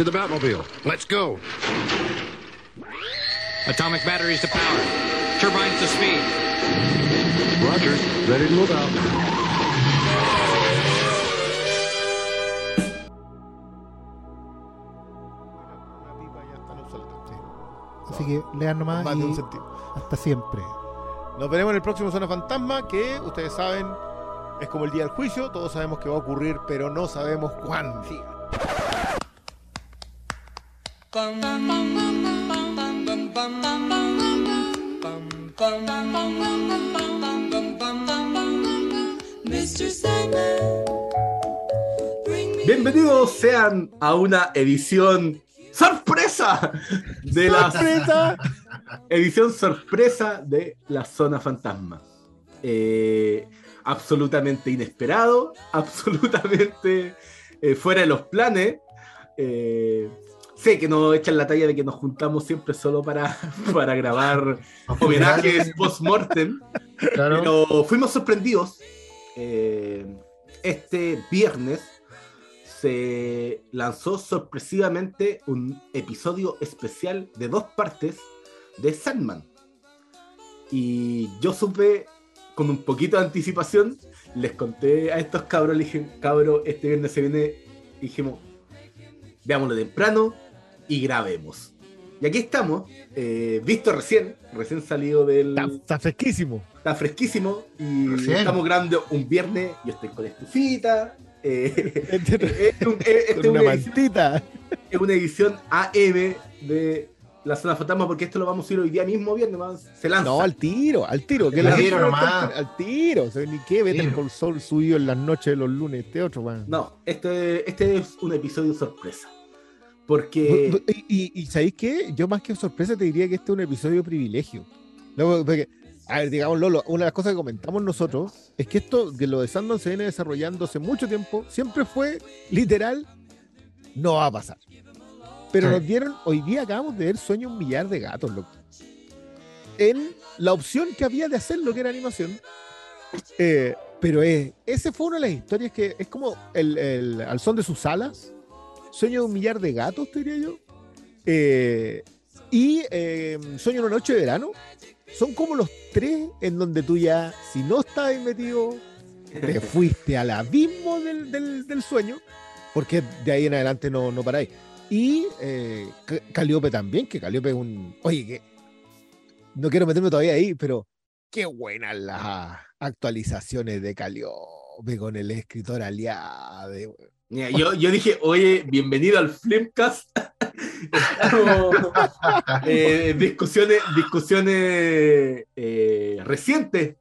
To the Batmobile. Let's go. Atomic batteries to power. Turbines to speed. Roger. Ready to move out. Sí. Así que lean nomás Más de un y sentido. hasta siempre. Nos veremos en el próximo Zona Fantasma, que ustedes saben es como el día del juicio. Todos sabemos que va a ocurrir, pero no sabemos cuándo. Mr. Bienvenidos sean a una edición sorpresa de la ¡Sorpresa! edición sorpresa de la zona fantasma. Eh, absolutamente inesperado, absolutamente eh, fuera de los planes. Eh, sé que nos echan la talla de que nos juntamos siempre solo para, para grabar homenajes post-mortem, Claro. pero fuimos sorprendidos. Eh, este viernes se lanzó sorpresivamente un episodio especial de dos partes de Sandman. Y yo supe con un poquito de anticipación, les conté a estos cabros, les dije, cabro, este viernes se viene, dijimos, veámoslo temprano y grabemos. Y aquí estamos, eh, visto recién, recién salido del... Está, está fresquísimo. Está fresquísimo y Recién. estamos grabando un viernes. Yo estoy con estufita. eh, Este- es, un- es- es Con una una, edición, mantita. es una edición AM de la zona fantasma porque esto lo vamos a ir hoy día mismo viernes. más, Se lanza. No, al tiro, al tiro. Que Al la tiro nomás. Al tiro. O sea, ni qué, vete el sol subido en las noches de los lunes. Este otro, weón. No, este, este es un episodio sorpresa. Porque. Y, y, y ¿sabéis qué? Yo más que sorpresa te diría que este es un episodio privilegio. No, porque, a ver, digamos, Lolo, una de las cosas que comentamos nosotros es que esto, que lo de Sandman se viene desarrollando hace mucho tiempo, siempre fue literal, no va a pasar. Pero Sí. nos dieron, hoy día acabamos de ver Sueño un millar de gatos, loco. En la opción que había de hacer lo que era animación. Eh, pero es, ese fue una de las historias que es como el, el- al son de sus alas. Sueño de un millar de gatos, te diría yo. Eh, y eh, Sueño de una noche de verano. Son como los tres en donde tú ya, si no estabas metido, te fuiste al abismo del, del- del sueño, porque de ahí en adelante no, no paráis. Y eh, Ca- Calíope también, que Calíope es un. Oye, que. No quiero meterme todavía ahí, pero qué buenas las actualizaciones de Calíope con el escritor Aliade. Yo, yo dije, oye, bienvenido al Flimcast. Estamos, eh, discusiones discusiones eh, recientes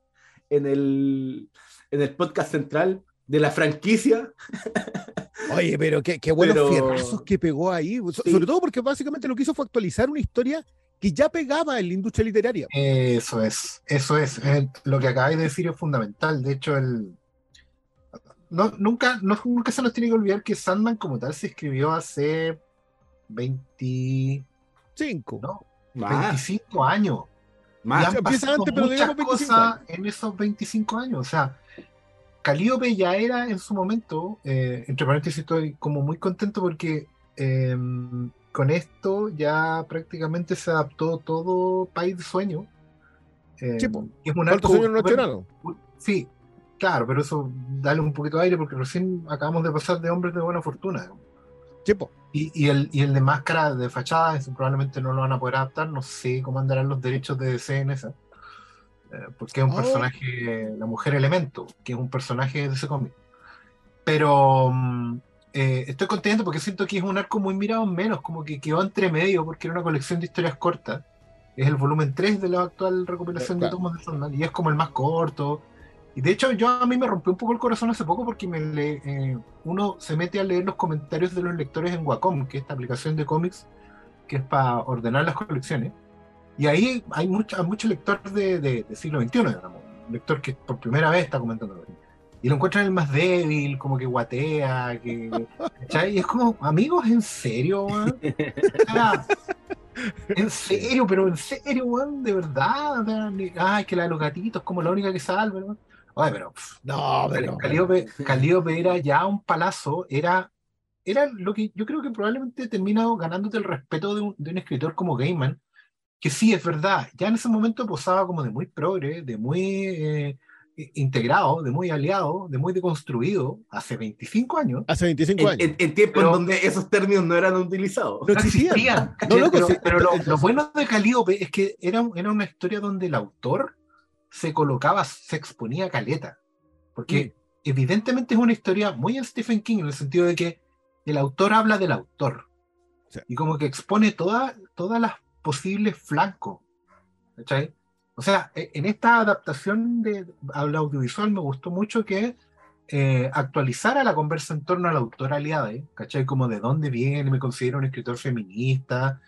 en el, en el podcast central de la franquicia. Oye, pero qué, qué buenos Pero- fierrazos que pegó ahí. So- Sí. Sobre todo porque básicamente lo que hizo fue actualizar una historia que ya pegaba en la industria literaria. Eso es, eso es. Eh, lo que acabáis de decir es fundamental. De hecho, el. No, nunca, no- nunca se nos tiene que olvidar que Sandman como tal se escribió hace 20, Cinco. no, Más, 25 años. Y más. han empieza pasado antes, pero muchas digamos 25 cosas años. en esos 25 años. O sea, Calíope ya era en su momento, eh, entre paréntesis, estoy como muy contento porque eh, con esto ya prácticamente se adaptó todo País de Sueño. Eh, Sí, que es un. Sí, claro, pero eso dale un poquito de aire porque recién acabamos de pasar de hombres de buena fortuna. Chepo. Y, y el, y el de máscara de fachada, eso probablemente no lo van a poder adaptar. No sé cómo andarán los derechos de DC en esa. Eh, porque es un Oh. personaje, la mujer elemento, que es un personaje de ese cómic. Pero mm, eh, estoy contento porque siento que es un arco muy mirado en menos, como que quedó entre medio porque era una colección de historias cortas. Es el volumen 3 de la actual recopilación Claro. de tomos de Sandman y es como el más corto. Y de hecho, yo a mí me rompió un poco el corazón hace poco porque me le- eh, uno se mete a leer los comentarios de los lectores en Wacom, que es esta aplicación de cómics que es para ordenar las colecciones. Y ahí hay mucho, mucho lector de, de- de siglo XXI, digamos, un lector que por primera vez está comentando. Y lo encuentran el más débil, como que guatea, que. ¿cachai? Y es como, amigos, ¿en serio, en serio, pero en serio, weón, de verdad. Ay, que la de los gatitos es como la única que salva. Oye, pero. pff, No, pero. Calíope, Calíope era ya un palazo, era era lo que yo creo que probablemente termina ganándote el respeto de un, de un escritor como Gaiman, que sí, es verdad, ya en ese momento posaba como de muy progre, de muy eh, integrado, de muy aliado, de muy deconstruido, hace 25 años. Hace 25 En, años. en- en tiempos Pero- en donde esos términos no eran utilizados. No existían. No, loco, pero pero lo, lo bueno de Calíope es que era, era una historia donde el autor se colocaba, se exponía a caleta. Porque evidentemente es una historia muy en Stephen King, en el sentido de que el autor habla del autor. Sí. Y como que expone toda- todas las posibles flancos. ¿cachai? O sea, e- en esta adaptación de, al audiovisual me gustó mucho que eh, actualizara la conversa en torno al autor aliado, ¿cachai? Como de dónde viene, me considero un escritor feminista.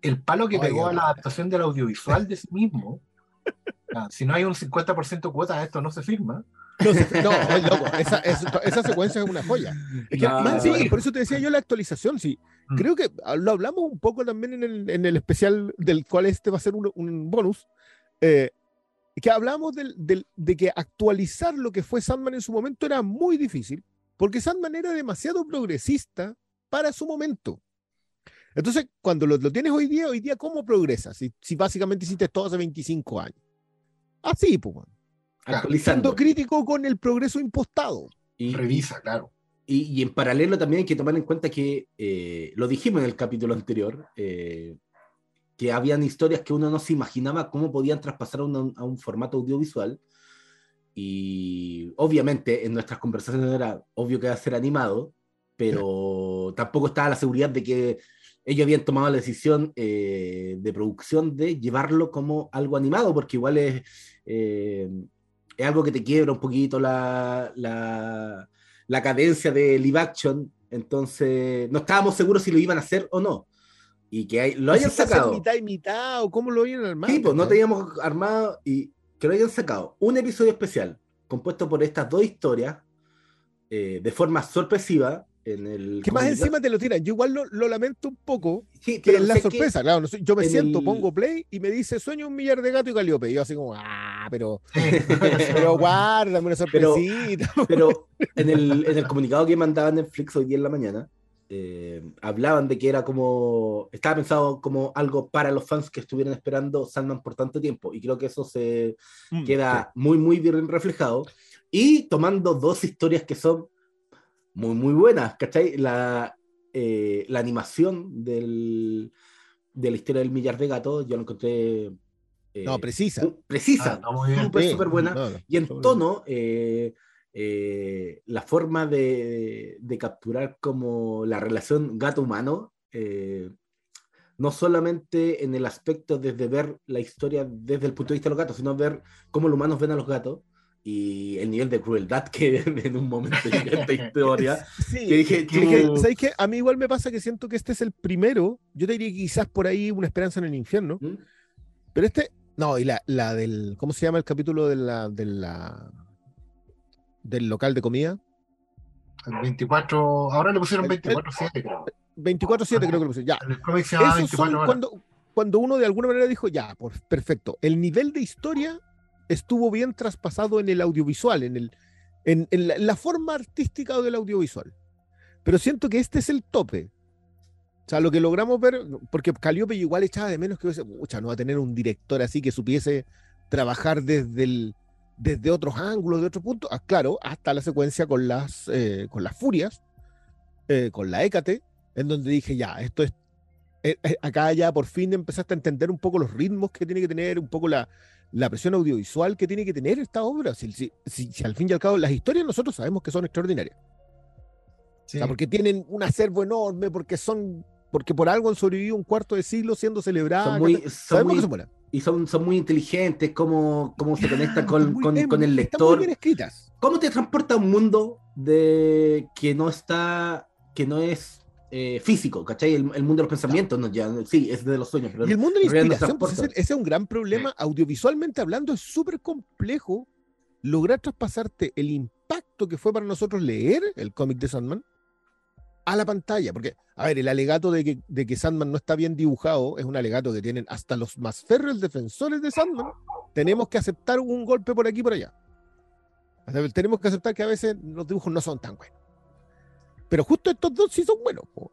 El palo que Oiga, pegó a la adaptación del audiovisual de sí mismo. Ah, si no hay un 50% cuota, esto no se firma. No, se- no, es loco. Esa, esa- esa secuencia es una joya. Es que, No, man, sí, por eso te decía yo la actualización, sí. Mm. Creo que lo hablamos un poco también en el, en el especial del cual este va a ser un, un bonus. eh, que hablamos del, del- de que actualizar lo que fue Sandman en su momento era muy difícil, porque Sandman era demasiado progresista para su momento. Entonces, cuando lo, lo tienes hoy día, hoy día, ¿cómo progresas? Si, si básicamente hiciste todo hace 25 años. Así, pues, bueno. Actualizando. siendo crítico con el progreso impostado. Y- Revisa, claro. Y, y en paralelo también hay que tomar en cuenta que, eh, lo dijimos en el capítulo anterior, eh, que habían historias que uno no se imaginaba cómo podían traspasar a un, a un formato audiovisual. Y obviamente en nuestras conversaciones era obvio que iba a ser animado, pero tampoco estaba la seguridad de que ellos habían tomado la decisión eh, de producción de llevarlo como algo animado, porque igual es, eh, es algo que te quiebra un poquito la, la, la cadencia de live action, entonces no estábamos seguros si lo iban a hacer o no. Y que hay- lo hayan Si sacado. mitad y mitad, o cómo lo habían armado. Sí, pues no teníamos armado y que lo hayan sacado un episodio especial compuesto por estas dos historias eh, de forma sorpresiva en el. Que más encima te lo tiran. Yo igual lo, lo lamento un poco, Sí, que pero es la sé que- sorpresa. Claro, yo me en siento, el- pongo play y me dice sueño un millar de gato y caliope. Y yo así como, ah, pero, pero pero guárdame una sorpresita. Pero en el, en el comunicado que mandaba Netflix hoy día en la mañana, eh, hablaban de que era como, estaba pensado como algo para los fans que estuvieran esperando Sandman por tanto tiempo. Y creo que eso se Mm, queda muy, muy bien reflejado. Y tomando dos historias que son muy, muy buenas, ¿cachai? La, eh, la animación del, de la historia del millar de gatos, yo lo encontré... eh, No, precisa. precisa, Ah, súper, súper buena. no, no, Y en tono, eh, eh, la forma de, de capturar como la relación gato-humano, eh, no solamente en el aspecto desde ver la historia desde el punto de vista de los gatos, sino ver cómo los humanos ven a los gatos y el nivel de crueldad que en un momento llega esta historia. Sí, que dije, que- tú- ¿sabes qué? A mí igual me pasa que siento que este es el primero. Yo te diría que quizás por ahí una esperanza en el infierno. ¿Mm? Pero este, no, y la, la del, ¿cómo se llama el capítulo de la, de la, del local de comida? El 24, ahora le pusieron El- el- 24-7, creo. 24-7 creo que lo puse. Ya, el cómic se llama Esos 24 son cuando, cuando uno de alguna manera dijo, ya, por, perfecto, el nivel de historia estuvo bien traspasado en el audiovisual, en, el, en, en la, forma artística del audiovisual. Pero siento que este es el tope. O sea, lo que logramos ver, porque Calliope igual echaba de menos que hubiese, mucha, no va a tener un director así que supiese trabajar desde el desde otros ángulos, de otros puntos, ah, claro, hasta la secuencia con las, eh, con las furias, eh, con la Hécate, en donde dije, ya, esto es eh, acá ya por fin empezaste a entender un poco los ritmos que tiene que tener, un poco la, la presión audiovisual que tiene que tener esta obra. Si, si- si- si al fin y al cabo las historias nosotros sabemos que son extraordinarias. Sí. O sea, porque tienen un acervo enorme, porque son, porque por algo han sobrevivido un cuarto de siglo siendo celebradas. Son muy, sabemos muy- que son buenas. y son, son muy inteligentes, cómo, cómo se conecta Ah, con, con- bien, con el Están muy lector. bien escritas. ¿Cómo te transporta a un mundo de que no está, que no es eh, físico, ¿cachai? El, el mundo de los pensamientos, no, ya, sí, es de los sueños, pero Y el mundo de la inspiración, pues, ese, es un gran problema. Audiovisualmente hablando, es súper complejo lograr traspasarte el impacto que fue para nosotros leer el cómic de Sandman a la pantalla. Porque, a ver, el alegato de que, de que Sandman no está bien dibujado es un alegato que tienen hasta los más férreos defensores de Sandman. Tenemos que aceptar un golpe por aquí y por allá. O sea, tenemos que aceptar que a veces los dibujos no son tan buenos. Pero justo estos dos sí son buenos. po.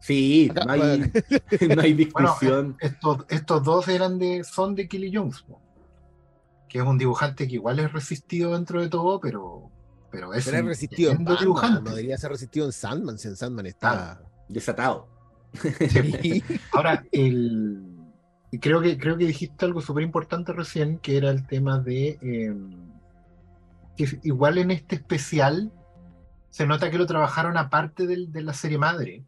Sí, Acá- no hay, no hay Bueno, discusión. estos, estos dos eran de, son de Killy Jones, po, que es un dibujante que igual es resistido dentro de todo, pero, pero es Pero es un resistido en Batman, dibujante. no debería ser resistido en Sandman, si en Sandman está. Desatado. Sí. Ahora, el, creo, que, creo que dijiste algo súper importante recién, que era el tema de eh, que igual en este especial se nota que lo trabajaron aparte del- de la serie madre.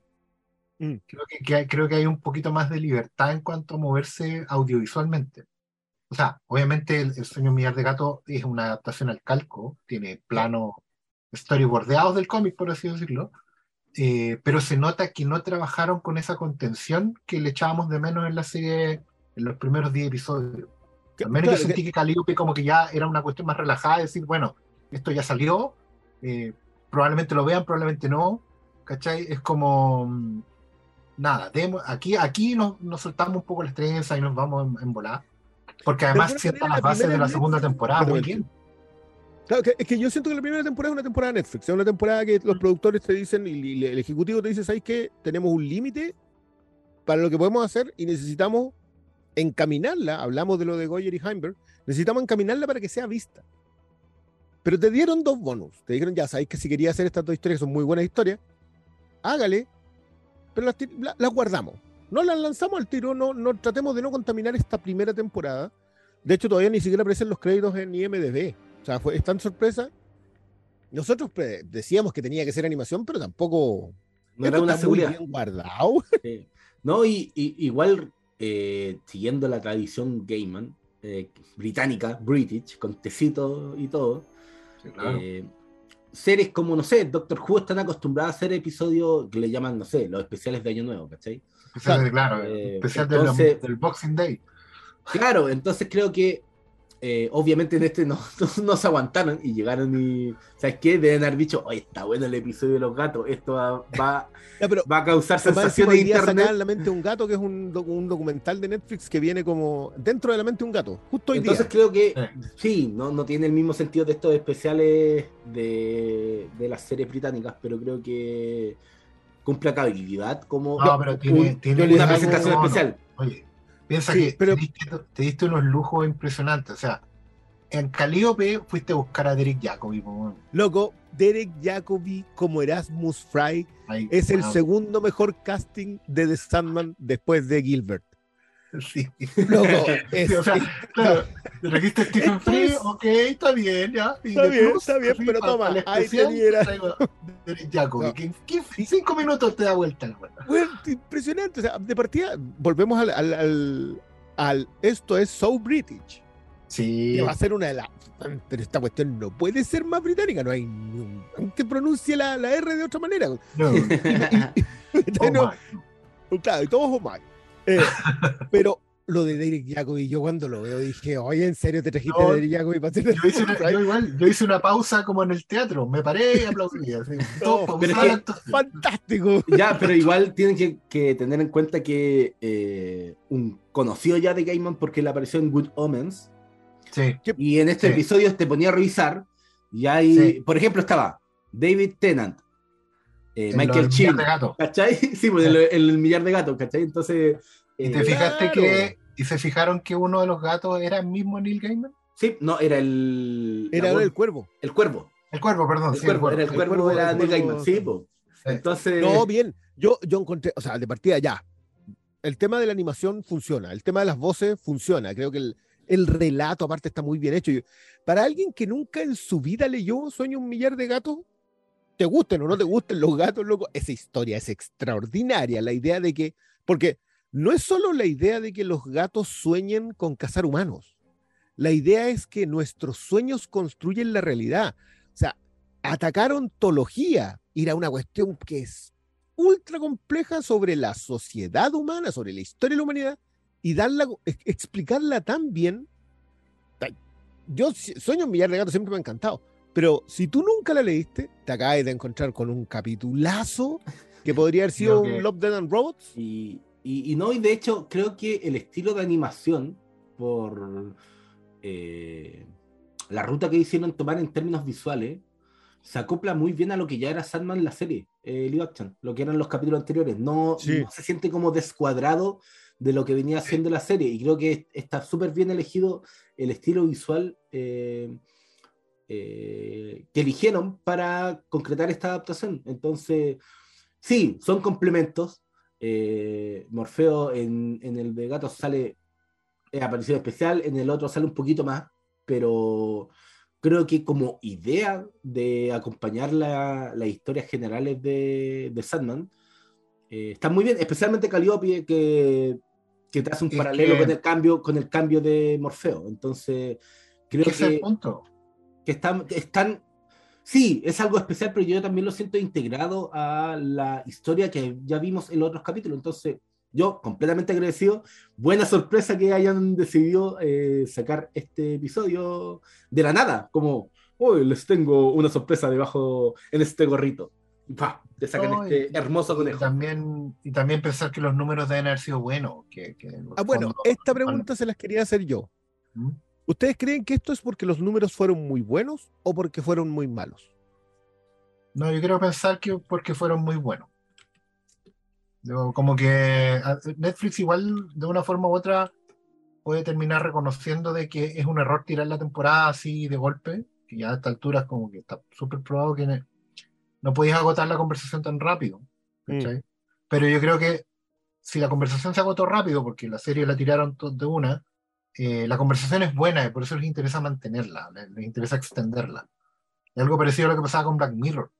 Mm. Creo que, que hay, creo que hay un poquito más de libertad en cuanto a moverse audiovisualmente. O sea, obviamente el, el sueño millar de gato es una adaptación al calco, tiene planos storyboardeados del cómic, por así decirlo, eh, pero se nota que no trabajaron con esa contención que le echábamos de menos en la serie en los primeros 10 episodios. Al menos Claro, yo sentí que Calliope como que ya era una cuestión más relajada, de decir, bueno, esto ya salió, eh, probablemente lo vean, probablemente no, ¿cachai? Es como, mm, nada, aquí, aquí nos, nos soltamos un poco las trenzas y nos vamos en, en volar, porque además sientan las la bases de la segunda temporada muy bien. Claro, que- es que yo siento que la primera temporada es una temporada de Netflix, es una temporada que los productores te dicen y, y el ejecutivo te dice, ¿sabes qué? Tenemos un límite para lo que podemos hacer y necesitamos encaminarla, hablamos de lo de Goyer y Heimberg, necesitamos encaminarla para que sea vista. Pero te dieron dos bonus, te dijeron, ya sabéis que si quería hacer estas dos historias, que son muy buenas historias, hágale, pero las, la- las guardamos. No las lanzamos al tiro, no, no tratemos de no contaminar esta primera temporada. De hecho, todavía ni siquiera aparecen los créditos en IMDB. O sea, fue es tan sorpresa. Nosotros decíamos que tenía que ser animación, pero tampoco. No era una seguridad. bien guardado. Sí. No, y, y- igual eh, siguiendo la tradición Gaiman, eh, británica, British, con tecito y todo, eh, series como, no sé, Doctor Who están acostumbrados a hacer episodios que le llaman, no sé, los especiales de Año Nuevo, ¿cachai? Especial, claro, Eh, especial entonces- del, del Boxing Day. Claro, entonces creo que eh, obviamente en este no, no, no se aguantaron y llegaron y, ¿sabes qué? Deben haber dicho, oye, está bueno el episodio de los gatos, esto va, va, Ya, pero va a causar sensaciones sacaban internet. la mente de un gato, que es un, un documental de Netflix que viene como dentro de la mente de un gato. Justo hoy Entonces día. creo que Sí. sí, no, no tiene el mismo sentido de estos especiales de, de las series británicas, pero creo que cumple cabalidad como No, pero tiene, un- tiene les una presentación no, no. especial. Oye, piensa Sí, que pero- te, diste, te diste unos lujos impresionantes. O sea, en Calíope fuiste a buscar a Derek Jacobi. Loco, Derek Jacobi como Erasmus Fry es el segundo mejor casting de The Sandman después de Gilbert. Sí. Loco, es, o sea, claro, te trajiste Stephen Free, ok, está bien, ya. Y Está bien, plus, está bien, pero para- toma, para ahí te traigo a Derek Jacobi, No. que en 15 cinco minutos te da vuelta el. Bueno, impresionante. O sea, de partida, volvemos al, al, al- al- Esto es So British. Sí, Que va a ser una de las. Pero esta cuestión no puede ser más británica. No hay. Aunque pronuncie la, la R de otra manera. no, oh No, claro, y todos oh my. Eh, pero lo de Derek Jacobi, yo cuando lo veo dije, oye, ¿en serio te trajiste No, a Derek Jacobi para hacer Yo hice, una, yo igual, yo hice una pausa como en el teatro, me paré y aplaudí. Así, todo No, pero es pausado que- la actuación. Fantástico. Ya, pero igual tienen que, que tener en cuenta que eh, un conocido ya de Gaiman porque le apareció en Good Omens Sí, y en este Sí. episodio te ponía a revisar y hay, Sí. por ejemplo, estaba David Tennant, eh, Michael Chin, millar de gato. ¿cachai? Sí, pues el, el millar de gatos, ¿cachai? Entonces, ¿Y eh, te fijaste claro. que y se fijaron que uno de los gatos era el mismo Neil Gaiman? sí, no, era el... Era el cuervo. el cuervo. El cuervo, perdón. El sí, cuervo, era el el cuervo, cuervo, era el Neil cuervo, Gaiman, sí, sí. pues. Entonces, No, bien. Yo, yo encontré, o sea, de partida ya. El tema de la animación funciona. El tema de las voces funciona. Creo que el, el relato, aparte, está muy bien hecho. Y Para alguien que nunca en su vida leyó Sueño un millar de gatos, te gusten o no te gusten los gatos, loco, esa historia es extraordinaria. La idea de que. Porque no es solo la idea de que los gatos sueñen con cazar humanos. La idea es que nuestros sueños construyen la realidad. O sea, atacar ontología, ir a una cuestión que es ultra compleja sobre la sociedad humana, sobre la historia de la humanidad, y darla, ex- explicarla tan bien. Yo sueño un millar de gatos, siempre me ha encantado. Pero si tú nunca la leíste, te acabas de encontrar con un capitulazo que podría haber sido que- un Love, Dead and Robots. Y, y- y no, y de hecho, creo que el estilo de animación, por eh, la ruta que hicieron tomar en términos visuales, se acopla muy bien a lo que ya era Sandman la serie, eh, live action, lo que eran los capítulos anteriores. No, Sí. no se siente como descuadrado de lo que venía haciendo la serie. Y creo que está súper bien elegido el estilo visual eh, eh, que eligieron para concretar esta adaptación. Entonces, sí, son complementos. Eh, Morfeo en, en el de Gatos sale eh, aparición especial, en el otro sale un poquito más, pero creo que como idea de acompañar la- las historias generales de, de Sandman, eh, está muy bien, especialmente Calliope que, que te hace un Es paralelo que- con, el cambio, con el cambio de Morfeo. Entonces, creo Ese es el que, punto. Que están, están, sí, es algo especial, pero yo también lo siento integrado a la historia que ya vimos en los otros capítulos. Entonces, yo completamente agradecido. Buena sorpresa que hayan decidido eh, sacar este episodio de la nada, como, hoy les tengo una sorpresa debajo en este gorrito. Y ¡pa! te sacan No, este y- hermoso Y conejo. también, y también pensar que los números deben haber sido buenos. Que, que Ah, bueno, fondos- esta pregunta se las quería hacer yo. ¿Mm? ¿Ustedes creen que esto es porque los números fueron muy buenos o porque fueron muy malos? No, yo quiero pensar que porque fueron muy buenos. Como que a- Netflix igual de una forma u otra puede terminar reconociendo de que es un error tirar la temporada así de golpe, que ya a esta altura es como que está súper probado que no podéis agotar la conversación tan rápido. ¿cachai? Pero yo creo que si la conversación se agotó rápido, porque la serie la tiraron de una, eh, la conversación es buena y por eso les interesa mantenerla, les, les interesa extenderla. Y algo parecido a lo que pasaba con Black Mirror.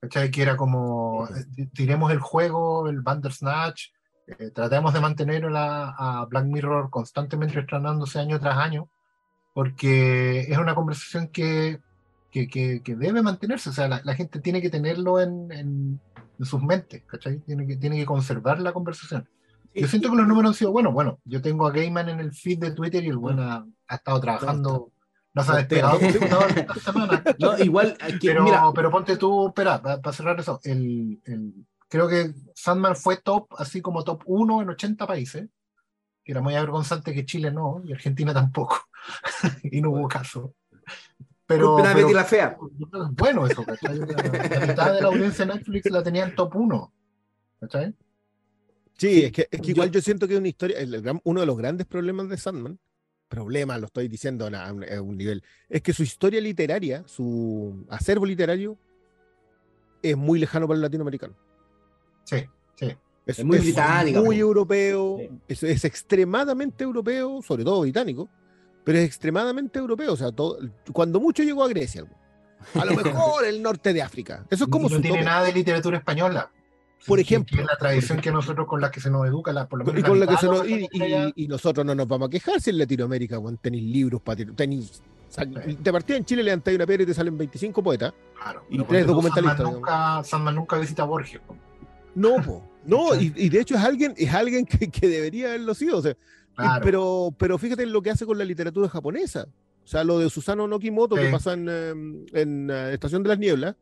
¿Cachai? Que era como, eh, ti- tiremos el juego, el Bandersnatch, eh, tratemos de mantener a, la- a Black Mirror constantemente estrenándose año tras año, porque es una conversación que, que, que- que debe mantenerse, o sea, la, la gente tiene que tenerlo en, en- en sus mentes, ¿cachai? Tiene que, tiene que conservar la conversación. Yo siento que los números han sido buenos. Bueno, yo tengo a Gaiman en el feed de Twitter y el buen ha, ha estado trabajando, no se ha despegado esta semana. No, igual, eh, que, Pero, mira, pero ponte tú, espera, para cerrar eso, el, el- creo que Sandman fue top, así como top 1 en 80 países, que era muy avergonzante que Chile no, y Argentina tampoco, y no hubo caso. Pero, pero- Betty la fea. bueno eso, ¿cachai? La, la mitad de la audiencia de Netflix la tenía en top 1, ¿cachai? Sí, es que, es que igual yo siento que es una historia, el uno de los grandes problemas de Sandman, problemas lo estoy diciendo a un, a un nivel, es que su historia literaria, su acervo literario, es muy lejano para el latinoamericano. Sí, sí. Es muy británica, Muy po. europeo, Sí. es, es extremadamente europeo, sobre todo británico, pero es extremadamente europeo. O sea, todo, cuando mucho llegó a Grecia. A lo mejor el norte de África. Eso es como no su tiene tope. nada de literatura española. Por ejemplo. es la tradición que nosotros con la que se nos educa, la, por lo menos Y, con la que mitad se de nos- los y, que hay allá. y- y nosotros no nos vamos a quejar si en Latinoamérica bueno, tenéis libros, tenéis, de partida en Chile levantáis una piedra y te salen 25 poetas. Claro, y tres documentalistas, Sandman nunca, Sandman nunca visita a Borges. No, po. no, y, de hecho es alguien, es alguien que, que debería haberlo sido. O sea, y- Claro. pero, pero fíjate en lo que hace con la literatura japonesa. O sea, lo de Susano Nokimoto que pasa en, eh, en eh, Estación de las Nieblas.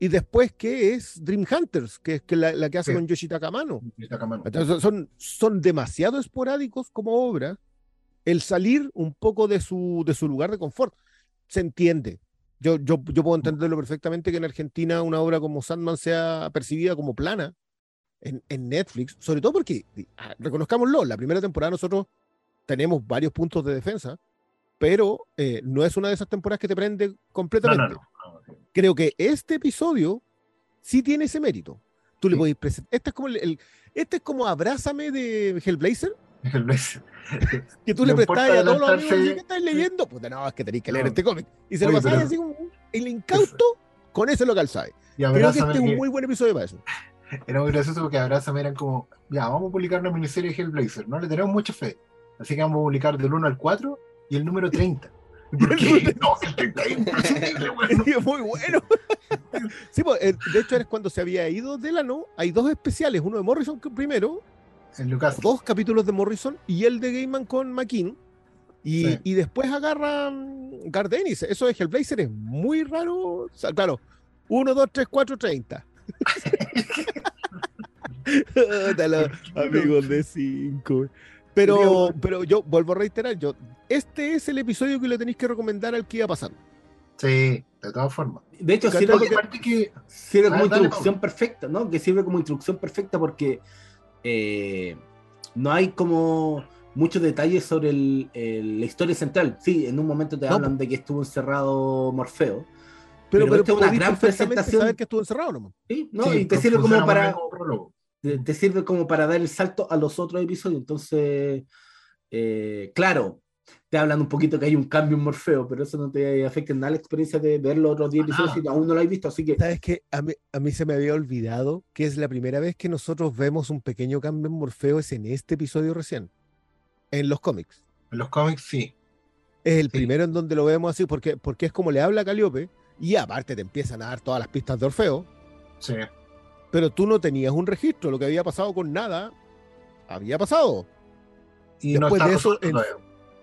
Y después, ¿qué es Dream Hunters? Que es que la, la que hace Sí. con Yoshitaka Amano. Está Camano. Entonces, son, son demasiado esporádicos como obra el salir un poco de su, de su lugar de confort. Se entiende. Yo, yo, yo puedo entenderlo perfectamente que en Argentina una obra como Sandman sea percibida como plana en, en Netflix, sobre todo porque, ah, reconozcámoslo, la primera temporada nosotros tenemos varios puntos de defensa, pero eh, no es una de esas temporadas que te prende completamente no, no. no. Creo que este episodio sí tiene ese mérito. Tú le Sí. podéis presentar. Este es como el, el- este es como Abrázame de Hellblazer, El Blaze. que tú No le prestas a todos los amigos ¿qué estás leyendo? Puta, no, es que tenéis que leer No. este cómic. Y se lo Oye, pasáis pero- así como el incauto, con ese lo calzáis. Creo que este es un muy buen episodio para eso. era muy gracioso porque Abrázame eran como, ya, vamos a publicar una miniserie de Hellblazer, no le tenemos mucha fe. Así que vamos a publicar del 1 al 4 y el número 30. ¿Por qué? No, que el 30 es muy bueno. sí, pues, eh, de hecho, es cuando se había ido de la no. Hay dos especiales, uno de Morrison que primero, En Lucas. dos capítulos de Morrison y el de Gaiman con McKean. Y, Sí. y después agarra mm, Gardenis. Eso de Hellblazer es muy raro. O sea, claro, 1, 2, 3, 4, 30. Puta, los amigos de 5. Pero, pero yo vuelvo a reiterar, yo, este es el episodio que le tenéis que recomendar al que iba pasando. Sí, de todas formas. De hecho, sirve, que como Ah, dale, introducción perfecta, ¿no? Que sirve como introducción perfecta porque eh, no hay como muchos detalles sobre el- el- la historia central. Sí, en un momento te No, hablan de que estuvo encerrado Morfeo. Pero, Pero pero, esta es una gran presentación. saber que estuvo encerrado nomás. ¿sí? ¿no? sí, y te sirve como para como. Te, te sirve como para dar el salto a los otros episodios. Entonces, eh, claro, te hablan un poquito que hay un cambio en Morfeo, pero eso no te afecta en nada la experiencia de ver los otros 10 Para episodios si aún no lo has visto. Así que, ¿Sabes qué? A mí, a mí se me había olvidado que es la primera vez que nosotros vemos un pequeño cambio en Morfeo es en este episodio recién, en los cómics. En los cómics sí. Es el Sí. primero en donde lo vemos así, porque, porque es como le habla a Caliope, y aparte te empiezan a dar todas las pistas de Orfeo, Sí. Pero tú no tenías un registro, lo que había pasado con nada, había pasado. Y Después de eso, en-.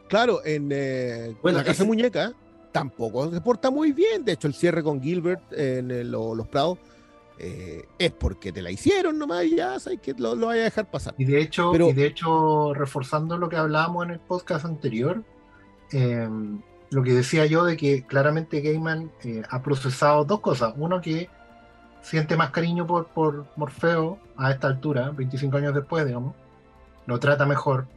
Claro, en eh, Bueno, la casa ese- de muñeca tampoco se porta muy bien. De hecho, el cierre con Gilbert en eh, lo- los Prados eh, es porque te la hicieron nomás y ya sabes que lo, lo vaya a dejar pasar. Y de hecho, Pero- y de hecho, reforzando lo que hablábamos en el podcast anterior, eh, lo que decía yo de que claramente Gaiman ha procesado dos cosas. Uno que siente más cariño por, por Morfeo a esta altura, 25 años después, digamos, lo trata mejor.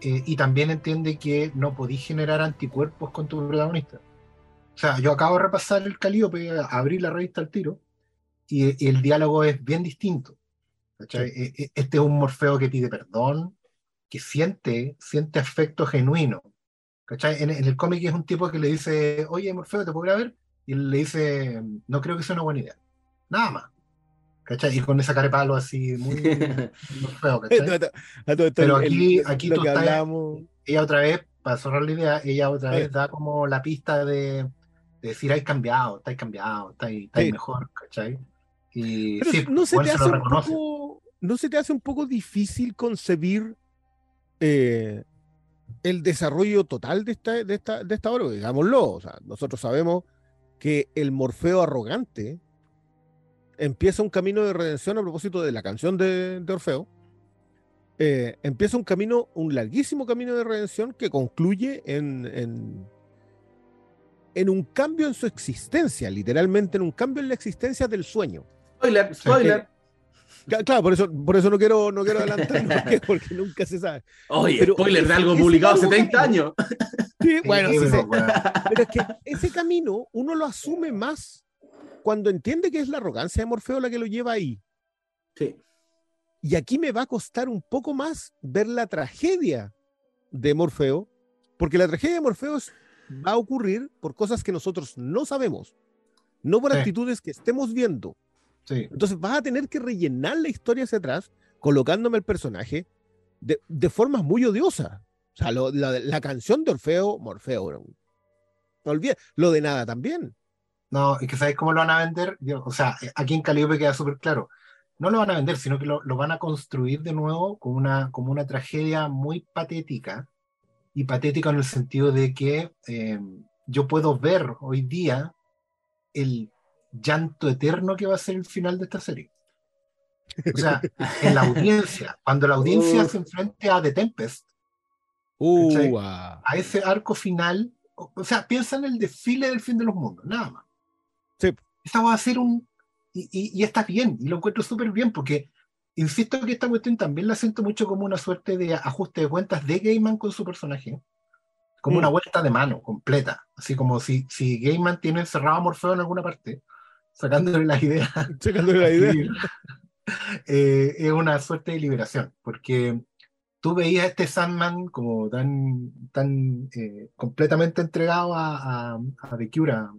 eh, y también entiende que no podís generar anticuerpos con tu protagonista. O sea, yo acabo de repasar el Calíope, abrí la revista al tiro, y, y el diálogo es bien distinto. ¿cachai? E- e- Este es un Morfeo que pide perdón, que siente, siente afecto genuino. En, en el cómic es un tipo que le dice, oye Morfeo, ¿te puedo ver? Y le dice, no creo que sea una buena idea. Nada más. ¿cachai? Y con esa cara de palo así, muy, muy Morfeo, ¿cachai? Pero aquí- aquí tú estás- ella otra vez, para cerrar la idea, ella otra vez da como la pista de, de decir, hay cambiado, estáis cambiado, estáis estáis Sí. mejor, ¿cachai? Y Pero sí, no se te hace un poco, no se te hace un poco difícil concebir eh, el desarrollo total de esta, de esta, de esta obra, digámoslo, o sea, nosotros sabemos que el Morfeo arrogante empieza un camino de redención a propósito de la canción de, de Orfeo. eh, empieza un camino, un larguísimo camino de redención que concluye en, en, en un cambio en su existencia, literalmente en un cambio en la existencia del sueño. spoiler, spoiler. Cla- Claro, por eso, por eso no quiero, no quiero adelantar, porque, porque nunca se sabe. Oye, Pero spoiler de algo ese publicado hace largo 30 camino- años. Sí, bueno, Sí, sí Pero es que ese camino uno lo asume más cuando entiende que es la arrogancia de Morfeo la que lo lleva ahí. Sí. Y aquí me va a costar un poco más ver la tragedia de Morfeo, porque la tragedia de Morfeo va a ocurrir por cosas que nosotros no sabemos, no por Sí. actitudes que estemos viendo. sí. Entonces vas a tener que rellenar la historia hacia atrás, colocándome el personaje de, de formas muy odiosas. O sea, lo- la, la canción de Orfeo, Morfeo, no, no olvides, lo de nada también. No, es que ¿sabéis cómo lo van a vender? Yo- o sea, eh, aquí en Calliope queda súper claro. No lo van a vender, sino que lo, lo van a construir de nuevo como una, como una tragedia muy patética. Y patética en el sentido de que eh, yo puedo ver hoy día el llanto eterno que va a ser el final de esta serie. O sea, en la audiencia, cuando la audiencia se enfrente a The Tempest, Uh, a ese arco final, o, o sea, piensa en el desfile del fin de los mundos, nada más. Sí. Esta va a ser un... Y, y- y está bien, y lo encuentro súper bien, porque insisto que esta cuestión también la siento mucho como una suerte de ajuste de cuentas de Gaiman con su personaje, como Mm. una vuelta de mano completa, así como si, si Gaiman tiene encerrado a Morfeo en alguna parte, sacándole las ideas Checándole la idea. eh, es una suerte de liberación, porque tú veías a este Sandman como tan, tan eh, completamente entregado a, a, a The Cure, a,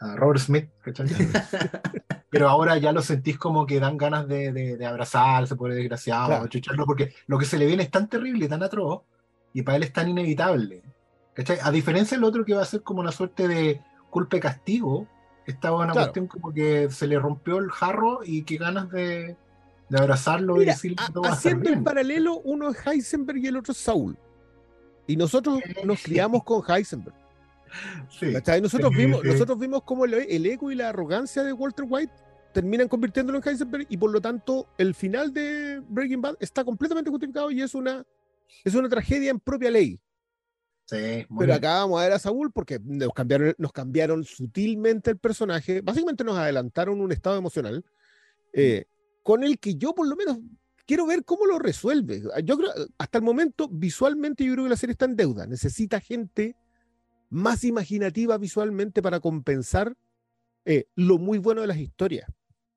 a Robert Smith, ¿cachai? pero ahora ya lo sentís como que dan ganas de, de, de abrazarse por el desgraciado, Claro. achucharlo, porque lo que se le viene es tan terrible, tan atroz, y para él es tan inevitable. ¿cachai? A diferencia del otro que va a ser como una suerte de culpa y castigo, esta una Claro. cuestión como que se le rompió el jarro y qué ganas de, de abrazarlo y decirle todo haciendo el paralelo, uno es Heisenberg y el otro es Saúl. Y nosotros nos criamos con Heisenberg. Sí. Nosotros, vimos, nosotros vimos cómo el, el ego y la arrogancia de Walter White terminan convirtiéndolo en Heisenberg y por lo tanto el final de Breaking Bad está completamente justificado y es una, es una tragedia en propia ley. Sí, Pero bien. acá vamos a ver a Saúl porque nos cambiaron, nos cambiaron sutilmente el personaje. Básicamente nos adelantaron un estado emocional eh, con el que yo por lo menos quiero ver cómo lo resuelve. Yo creo, hasta el momento, visualmente, yo creo que la serie está en deuda. Necesita gente más imaginativa visualmente para compensar eh, lo muy bueno de las historias.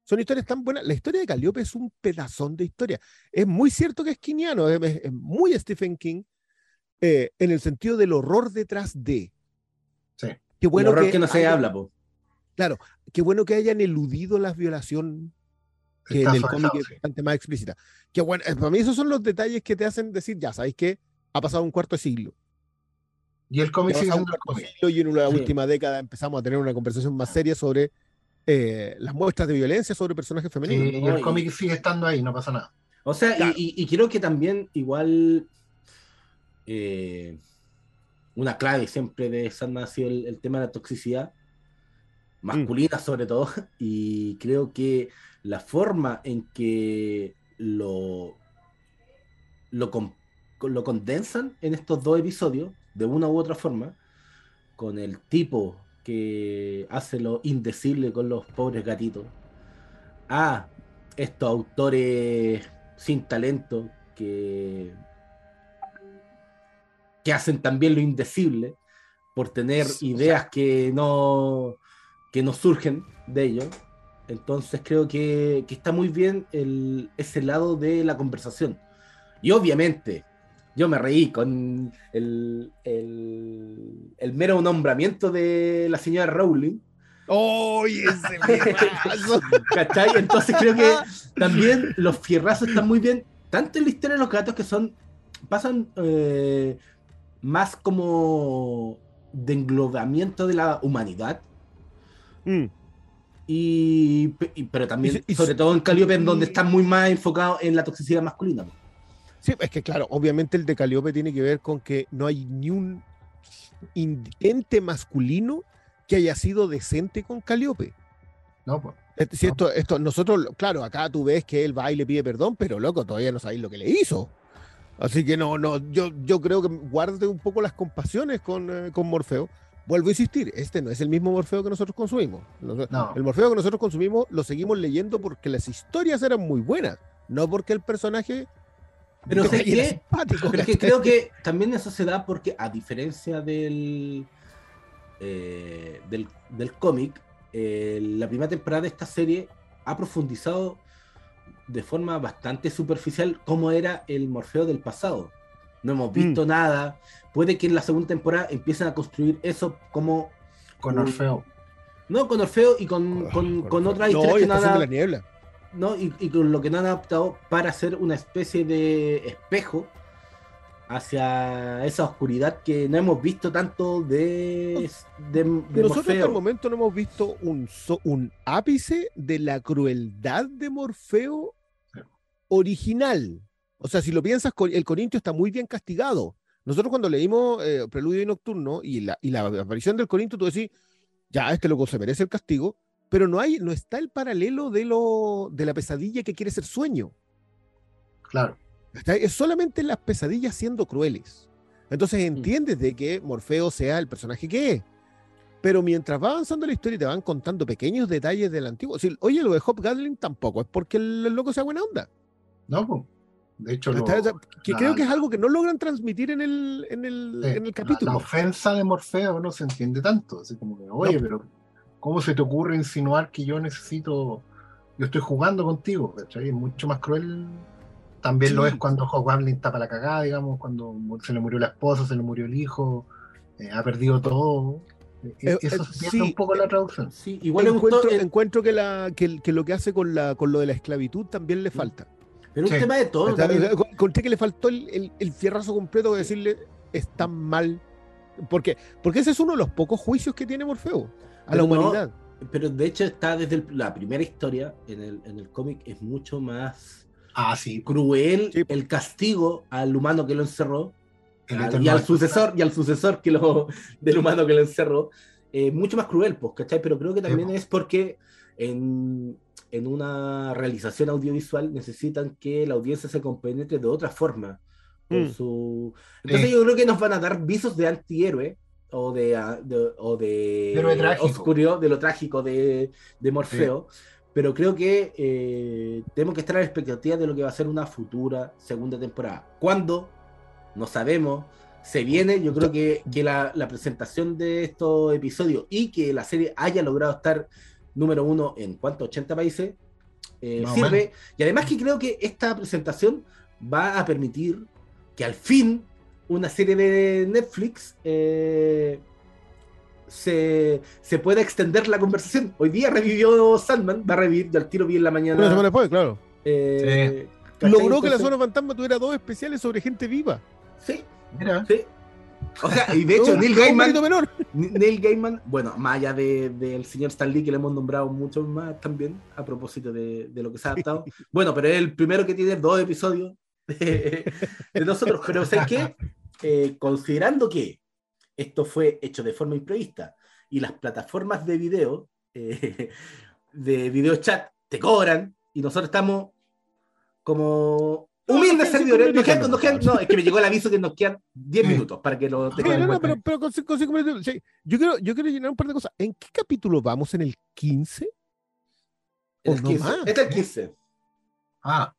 Son historias tan buenas. La historia de Calliope es un pedazón de historia. Es muy cierto que es kiniano, es, es- muy Stephen King, eh, en el sentido del horror detrás de. Sí. Qué bueno el horror que, no se hayan- habla, po. Claro, qué bueno que hayan eludido la violación que Está en el cómic es bastante más explícita. Qué bueno, eh, para mí esos son los detalles que te hacen decir, ya, ¿sabéis qué? Ha pasado un cuarto de siglo. Y el cómic sigue siendo el cómic. y en la Sí. última década empezamos a tener una conversación más seria sobre eh, las muestras de violencia sobre personajes femeninos. Sí, y el cómic sigue estando ahí, no pasa nada. O sea, y- Claro. y, y creo que también igual eh, una clave siempre de Sandman ha sido el, el tema de la toxicidad, masculina sobre todo, y creo que la forma en que lo, lo, con- lo condensan en estos dos episodios, de una u otra forma, con el tipo que hace lo indecible con los pobres gatitos, a estos autores sin talento que, que hacen también lo indecible por tener ideas que no que no surgen de ellos. Entonces creo que, que está muy bien el, ese lado de la conversación. Y obviamente, yo me reí con el, el, el mero nombramiento de la señora Rowling. ¡Oye, ese! ¿Cachai? Entonces creo que también los fierrazos están muy bien, tanto en la historia de los gatos que son, pasan eh, más como de englobamiento de la humanidad, Mm. y, y- pero también, Y sobre todo en Calliope, en donde están muy más enfocados en la toxicidad masculina. Sí, es que claro, obviamente el de Caliope tiene que ver con que no hay ni un in- ente masculino que haya sido decente con Caliope. No, pues. Es decir, esto, esto, nosotros, claro, acá tú ves que él va y le pide perdón, pero loco, todavía no sabéis lo que le hizo. Así que no, no, yo, yo creo que guarde un poco las compasiones con, eh, con Morfeo. Vuelvo a insistir, este no es el mismo Morfeo que nosotros consumimos. Nos- No. El Morfeo que nosotros consumimos lo seguimos leyendo porque las historias eran muy buenas, no porque el personaje Pero es que creo que también eso se da porque, a diferencia del, eh, del, del cómic, eh, la primera temporada de esta serie ha profundizado de forma bastante superficial cómo era el Morfeo del pasado. No hemos visto nada. Puede que en la segunda temporada empiecen a construir eso como. Con Mm. Orfeo. No, con Orfeo y con, con, con historias y que no adap- la niebla. ¿No? Y, y con lo que no han adaptado para hacer una especie de espejo hacia esa oscuridad que no hemos visto tanto de, de, de Nosotros hasta el momento no hemos visto un, un ápice de la crueldad de Morfeo original. O sea, si lo piensas, el Corintio está muy bien castigado. Nosotros cuando leímos eh, Preludio y Nocturno y la, y la aparición del Corintio, tú decís, ya, este loco se merece el castigo, pero no, hay, no está el paralelo de, lo, de la pesadilla que quiere ser sueño. Claro. ¿Está? Es solamente las pesadillas siendo crueles. Entonces entiendes de que Morfeo sea el personaje que es. Pero mientras va avanzando la historia y te van contando pequeños detalles del antiguo. Si, oye, lo de Hop Gatling tampoco es porque el, el loco sea buena onda. No. De hecho, lo- que la- creo que es algo que no logran transmitir en el, en el, en el la- capítulo. La, ofensa de Morfeo no se entiende tanto. Así como que, oye, No. pero ¿cómo se te ocurre insinuar que yo necesito, yo estoy jugando contigo? ¿cachai? Es mucho más cruel. También lo es cuando Hobgoblin tapa la cagada, digamos, cuando se le murió la esposa, se le murió el hijo, eh, ha perdido todo. Eh, Eh, Eso eh, se pierde sí, un poco la traducción. Sí, igual me gustó, encuentro, el- encuentro que, la, que, que lo que hace con, la, con lo de la esclavitud también le falta. pero un Sí. tema de todo. Conté que le faltó el, el, el fierrazo completo de decirle está mal. Porque, porque ese es uno de los pocos juicios que tiene Morfeo a Pero la no, humanidad. Pero de hecho está desde el- la primera historia en el, en el cómic es mucho más Ah, sí. cruel Sí. el castigo al humano que lo encerró al- y al sucesor y al sucesor que lo, del humano que lo encerró eh, mucho más cruel pues ¿cachai? pero creo que también po. es porque en, en una realización audiovisual necesitan que la audiencia se compenetre de otra forma con Mm. su... Entonces Sí. yo creo que nos van a dar visos de antihéroe o de, ah, de- o de trágico. oscurio, de lo trágico de, de Morfeo. Pero creo que eh, tenemos que estar a la expectativa de lo que va a ser una futura segunda temporada. ¿Cuándo? No sabemos. Se viene, yo creo que, que la, la presentación de estos episodios y que la serie haya logrado estar número uno en cuánto, 80 países, eh, sirve. Y además que creo que esta presentación va a permitir que al fin una serie de Netflix eh, se, se pueda extender la conversación. Hoy día revivió Sandman, va a revivir, al tiro vi en la mañana. Una semana después, claro. eh, ¿cachai? Logró que la zona fantasma tuviera dos especiales sobre gente viva. Sí, Mira, sí. O sea, y de hecho, No, Neil Gaiman, menor. Neil Gaiman, bueno, más allá de- del señor Stan Lee, que le hemos nombrado mucho más también, a propósito de, de lo que se ha adaptado. Bueno, pero es el primero que tiene dos episodios de, de nosotros. Pero ¿sabes qué? Eh, considerando que esto fue hecho de forma imprevista y las plataformas de video, eh, de video chat, te cobran y nosotros estamos como humildes quedan servidores. Nos quedan- nos quedan- no, es que me llegó el aviso que nos quedan 10 Sí. minutos para que lo Sí, tengan en no, no, pero, pero con, con cinco minutos, sí. Yo quiero, yo quiero llenar un par de cosas. ¿En qué capítulo vamos? ¿En el 15? El o no 15. más. Este es el 15. ah,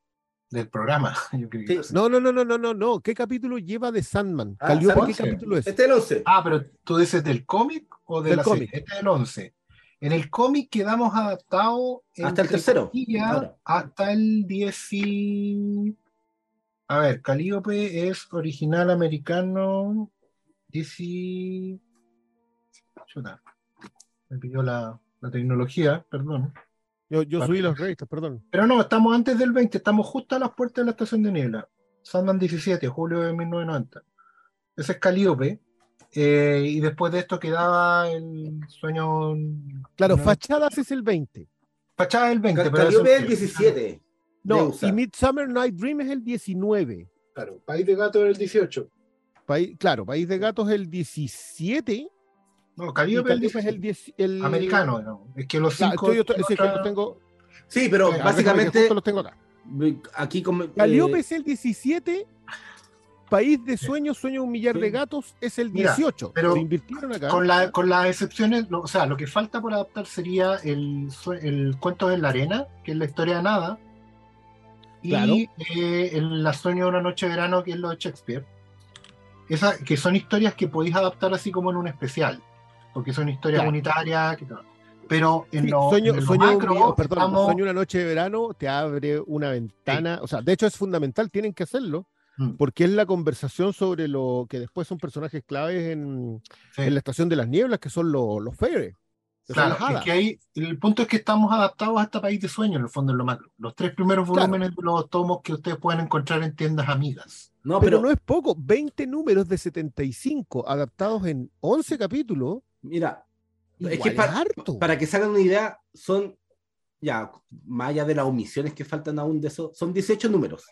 del programa. Yo creí que- Sí. No, no, no, no, no, no, no. ¿Qué capítulo lleva de Sandman? Ah, Calliope, ¿qué capítulo es? Este es el 11. Ah, pero tú dices del cómic o de Del la cómic. serie. Este es el 11. En el cómic quedamos adaptados Hasta el tercero, hasta el 10 y... A ver, Calíope es original americano 10 y... Chuta, me pidió la, la tecnología, perdón. Yo, subí los registros, perdón. Pero no, estamos antes del 20, estamos justo a las puertas de la estación de niebla. Sandman 17, julio de 1990. Ese es Calíope. eh, y después de esto quedaba el sueño. Claro, no, Fachadas es el 20. Fachada del 20. Cal- pero Calliope es el 17. No, y Midsummer Night Dream es el 19. Claro, País de Gato era el 18. País, claro, País de Gatos es el 17. No, Calíope es el Calliope es el 10. El... americano. no. Es que los Claro, cinco. estoy- sí, otra- los tengo. Sí, pero Eh, básicamente los tengo acá. aquí como, Calliope eh, es el 17. País de Sueños, Sueño de un Millar Sí. de Gatos es el Mira, 18. pero Lo invirtieron acá. Con, la, con las excepciones, lo- o sea, lo que falta por adaptar sería el, el cuento de la arena, que es la historia de nada, y Claro. eh, el La sueño de una noche de verano, que es lo de Shakespeare. Esa, que son historias que podéis adaptar así como en un especial, porque son historias Claro. unitarias. que. Pero en Sí, lo, sueño, en lo sueño, un macro, millar- perdón, estamos- sueño una noche de verano te abre una ventana, o sea, de hecho es fundamental, tienen que hacerlo, Mm, porque es la conversación sobre lo que después son personajes claves en, sí. en la estación de las nieblas, que son los, los son Claro, es que ahí, el punto es que estamos adaptados a este país de sueño, en el fondo, en lo macro. Los tres primeros Claro. volúmenes de los tomos que ustedes pueden encontrar en tiendas amigas. no, pero, pero, no es poco, 20 números de 75 adaptados en 11 capítulos, mira, es que es para, harto. para que se hagan una idea, son ya, más allá de las omisiones que faltan aún de eso, son 18 números.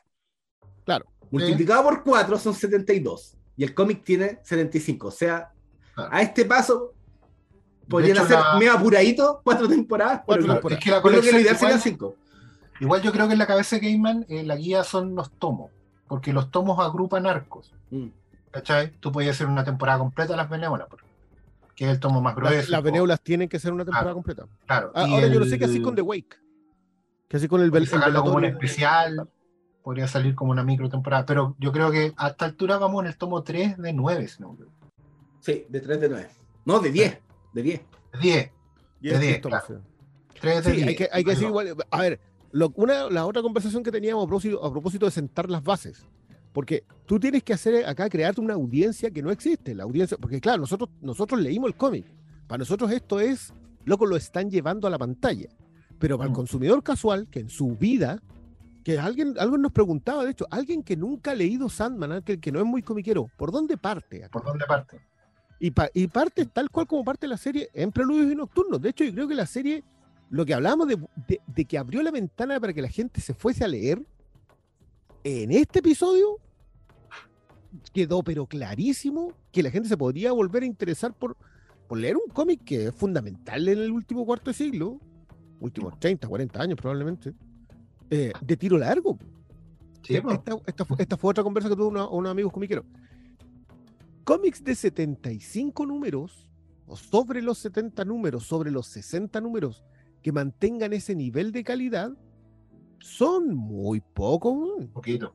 Claro. Multiplicado por 4 son 72. Y el cómic tiene 75. O sea, Claro. a este paso podrían hecho, hacer la- medio apuradito cuatro temporadas. Cuatro pero temporadas. Es que la yo creo que colección la idea serían igual, 5. igual yo creo que en la cabeza de Gaiman eh, la guía son los tomos, porque los tomos agrupan arcos. Mm. ¿Cachai? Tú podías hacer una temporada completa de las benévolas, por que es el tomo más grueso. Las, las benévolas tienen que ser una temporada Claro. completa. Claro. Ah, Ahora yo no el- sé qué así con The Wake. Que así con el, el sacarlo como un especial, podría salir como una micro temporada, pero yo creo que a esta altura vamos en el tomo 3 de 9, si no me equivoco. Sí, de 3 de 9. No, de 10. De 10. 10, Y de es- 10, esto, claro. pues, 3 de Sí, 10. hay que, hay que decir igual. A ver, lo- una, la otra conversación que teníamos a propósito, a propósito de sentar las bases. Porque tú tienes que hacer acá, crearte una audiencia que no existe. La audiencia, porque claro, nosotros, nosotros leímos el cómic. Para nosotros esto es, loco, lo están llevando a la pantalla. Pero para el Mm. consumidor casual, que en su vida, que alguien, alguien nos preguntaba, de hecho, alguien que nunca ha leído Sandman, alguien que no es muy comiquero, ¿por dónde parte? acá? ¿Por dónde parte? Y, pa- y parte tal cual como parte la serie en Preludios y Nocturnos. De hecho, yo creo que la serie, lo que hablábamos de, de- de que abrió la ventana para que la gente se fuese a leer, en este episodio quedó pero clarísimo que la gente se podría volver a interesar por, por leer un cómic que es fundamental en el último cuarto de siglo, últimos 30, 40 años probablemente, eh, de tiro largo. Sí, esta, esta fue, esta fue otra conversa que tuve una- unos amigos comiqueros. Cómics de 75 números, o sobre los 70 números, sobre los 60 números, que mantengan ese nivel de calidad, son muy pocos. Un poquito.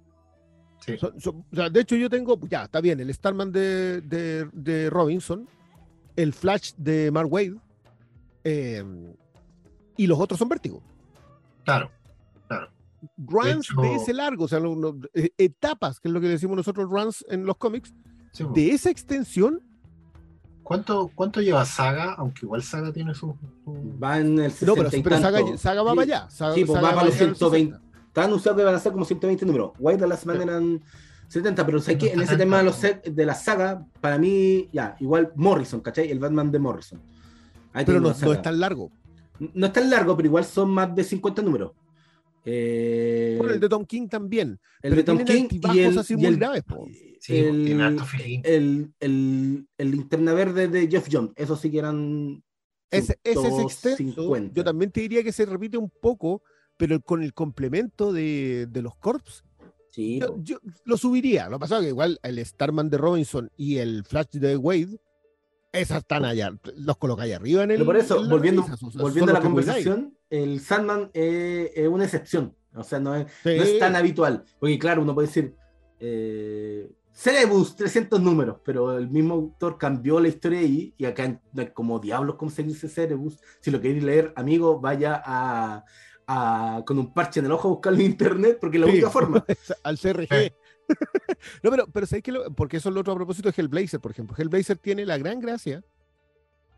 Sí. Son- son- o sea, de hecho, yo tengo, ya, está bien, el Starman de, de- de Robinson, el Flash de Mark Wade, eh, y los otros son Vértigo. Claro. Runs de, hecho- ese largo, o sea, lo- lo- eh, etapas, que es lo que decimos nosotros, runs en los cómics, Sí, de esa extensión, ¿Cuánto, ¿Cuánto lleva Saga? Aunque igual Saga tiene su. su- Va en el 60 no, pero, y pero Saga, tanto. Saga va Sí. para allá. Saga, Sí, pues Saga va para los llegar al 120. 60. Está anunciado que van a ser como 120 números. White the Last Man eran 70, pero sé que en ese 70, tema de, los de la saga, para mí, ya, igual Morrison, ¿cachai? El Batman de Morrison. Ahí Pero no, no es tan largo. No es tan largo, pero igual son más de 50 números. Eh, Bueno, el de Tom King también. el pero de Tom King y el, así y muy el- graves, po. Sí, el- el, el, el linterna verde de Jeff Jones, eso sí que eran. Ese, ese es extenso. 150. Yo también te diría que se repite un poco, pero con el complemento de, de los Corps, Sí, yo, yo lo subiría. Lo que pasa es que igual el Starman de Robinson y el Flash de Wade, esas están allá, los colocáis arriba en el. Pero por eso, volviendo, volviendo a la conversación, el Sandman es, es una excepción. O sea, no es, Sí. no es tan habitual. Porque, claro, uno puede decir eh, Cerebus, 300 números, pero el mismo autor cambió la historia ahí. Y acá, como diablos, ¿cómo se dice Cerebus? Si lo queréis leer, amigo, vaya a, a- con un parche en el ojo a buscarlo en internet, porque es la Sí. única forma. al CRG. No, pero, pero ¿sabéis que lo- Porque eso es lo otro a propósito de Hellblazer, por ejemplo. Hellblazer tiene la gran gracia,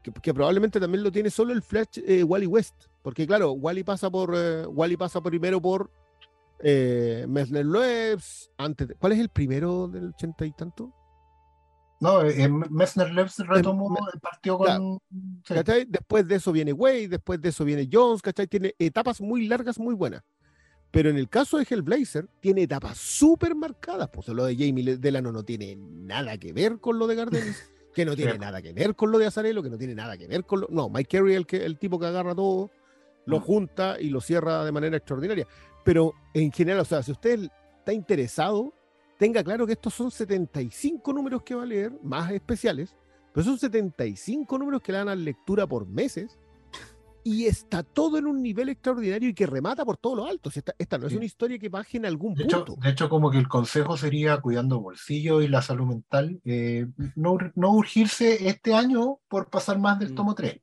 que, que probablemente también lo tiene solo el Flash eh, Wally West. Porque claro, Wally pasa por eh, Wally pasa primero por eh, Messner Loebs, antes de- ¿Cuál es el primero del ochenta y tanto? No, eh, Messner Leves retomó el partido con. claro. sí. ¿cachai? Después de eso viene Wade, después de eso viene Jones, ¿cachai? Tiene etapas muy largas, muy buenas. Pero en el caso de Hellblazer, tiene etapas súper marcadas. Pues lo de Jamie Delano no tiene nada que ver con lo de Gardenis, que no tiene nada que ver con lo de Azarelo, que no tiene nada que ver con lo. No, Mike Carey, el, que, el tipo que agarra todo, lo junta y lo cierra de manera extraordinaria. Pero en general, o sea, si usted está interesado, tenga claro que estos son 75 números que va a leer, más especiales, pero son 75 números que le dan a lectura por meses y está todo en un nivel extraordinario y que remata por todos los altos. Esta, esta no es Sí. una historia que baje en algún De hecho, punto. de hecho, como que el consejo sería cuidando bolsillo y la salud mental, eh, no, no urgirse este año por pasar más del Mm. tomo 3,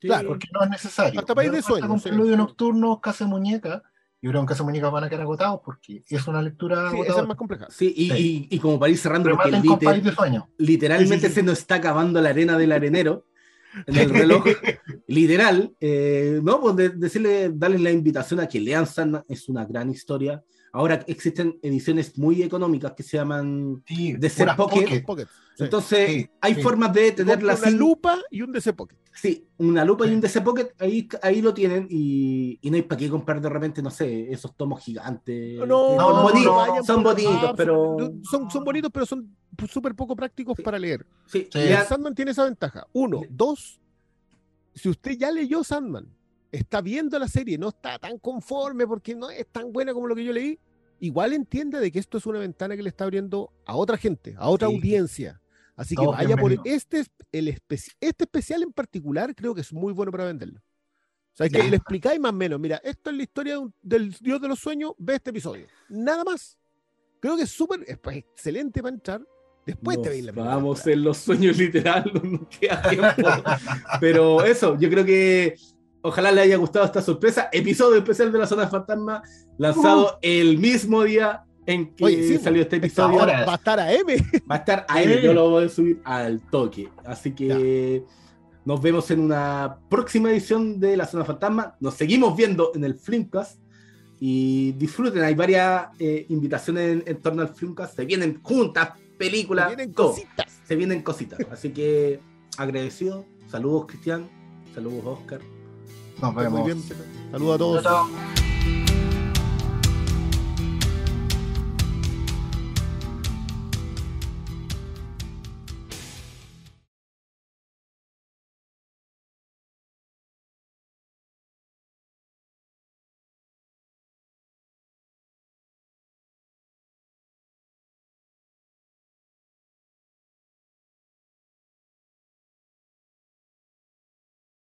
Claro. porque no es necesario. Hasta para ir de sueño, con sí. Preludio nocturno, Casa Muñeca, yo creo que Casa Muñeca van a quedar agotados porque es una lectura Sí, esa es más compleja. Sí, y, Sí. y- y como para ir cerrando, porque liter- País de Sueño. literalmente Sí, sí, sí. se nos está acabando la arena del arenero en el reloj. Literal, eh, no, pues de- decirle, darles la invitación a que lean Sandman, es una gran historia. Ahora existen ediciones muy económicas que se llaman. Sí, puras pocket. pocket. Pocket. Sí. Entonces, Sí, hay sí. formas de Compra tenerla una sin- lupa y un DC Pocket. Sí, una lupa y un DC Pocket, ahí, ahí lo tienen y, y no hay para qué comprar de repente, no sé, esos tomos gigantes. No, son, no, no, son bonitos, ah, pero. Son, son bonitos, pero son súper poco prácticos Sí. para leer. Sí, Sandman tiene esa ventaja. Uno. Dos, si usted ya leyó Sandman, está viendo la serie, no está tan conforme porque no es tan buena como lo que yo leí, igual entiende de que esto es una ventana que le está abriendo a otra gente, a otra Sí. audiencia. Así que vaya por este, es- el especi- este especial en particular, creo que es muy bueno para venderlo. O sea, que Ya. le explicáis más o menos, mira, esto es la historia del Dios de los Sueños, ve este episodio. Nada más. Creo que es súper, es pues, excelente para entrar. Después te Nos veis la primera Vamos en los sueños literal, no queda tiempo. Pero eso, yo creo que ojalá le haya gustado esta sorpresa. Episodio especial de la Zona Fantasma, lanzado el mismo día en que Oye, sí, salió este episodio. hora va a estar a M. Va a estar ahí, yo lo voy a subir al toque. Así que nos vemos en una próxima edición de La Zona Fantasma. Nos seguimos viendo en el Flimcast. Y disfruten, hay varias eh, invitaciones en, en torno al Flimcast. Se vienen juntas, películas, Vienen todo. cositas. Se vienen cositas. Así que agradecido. Saludos, Cristian. Saludos, Oscar. Nos Muy vemos. bien. Saludos a todos. Chao, chao.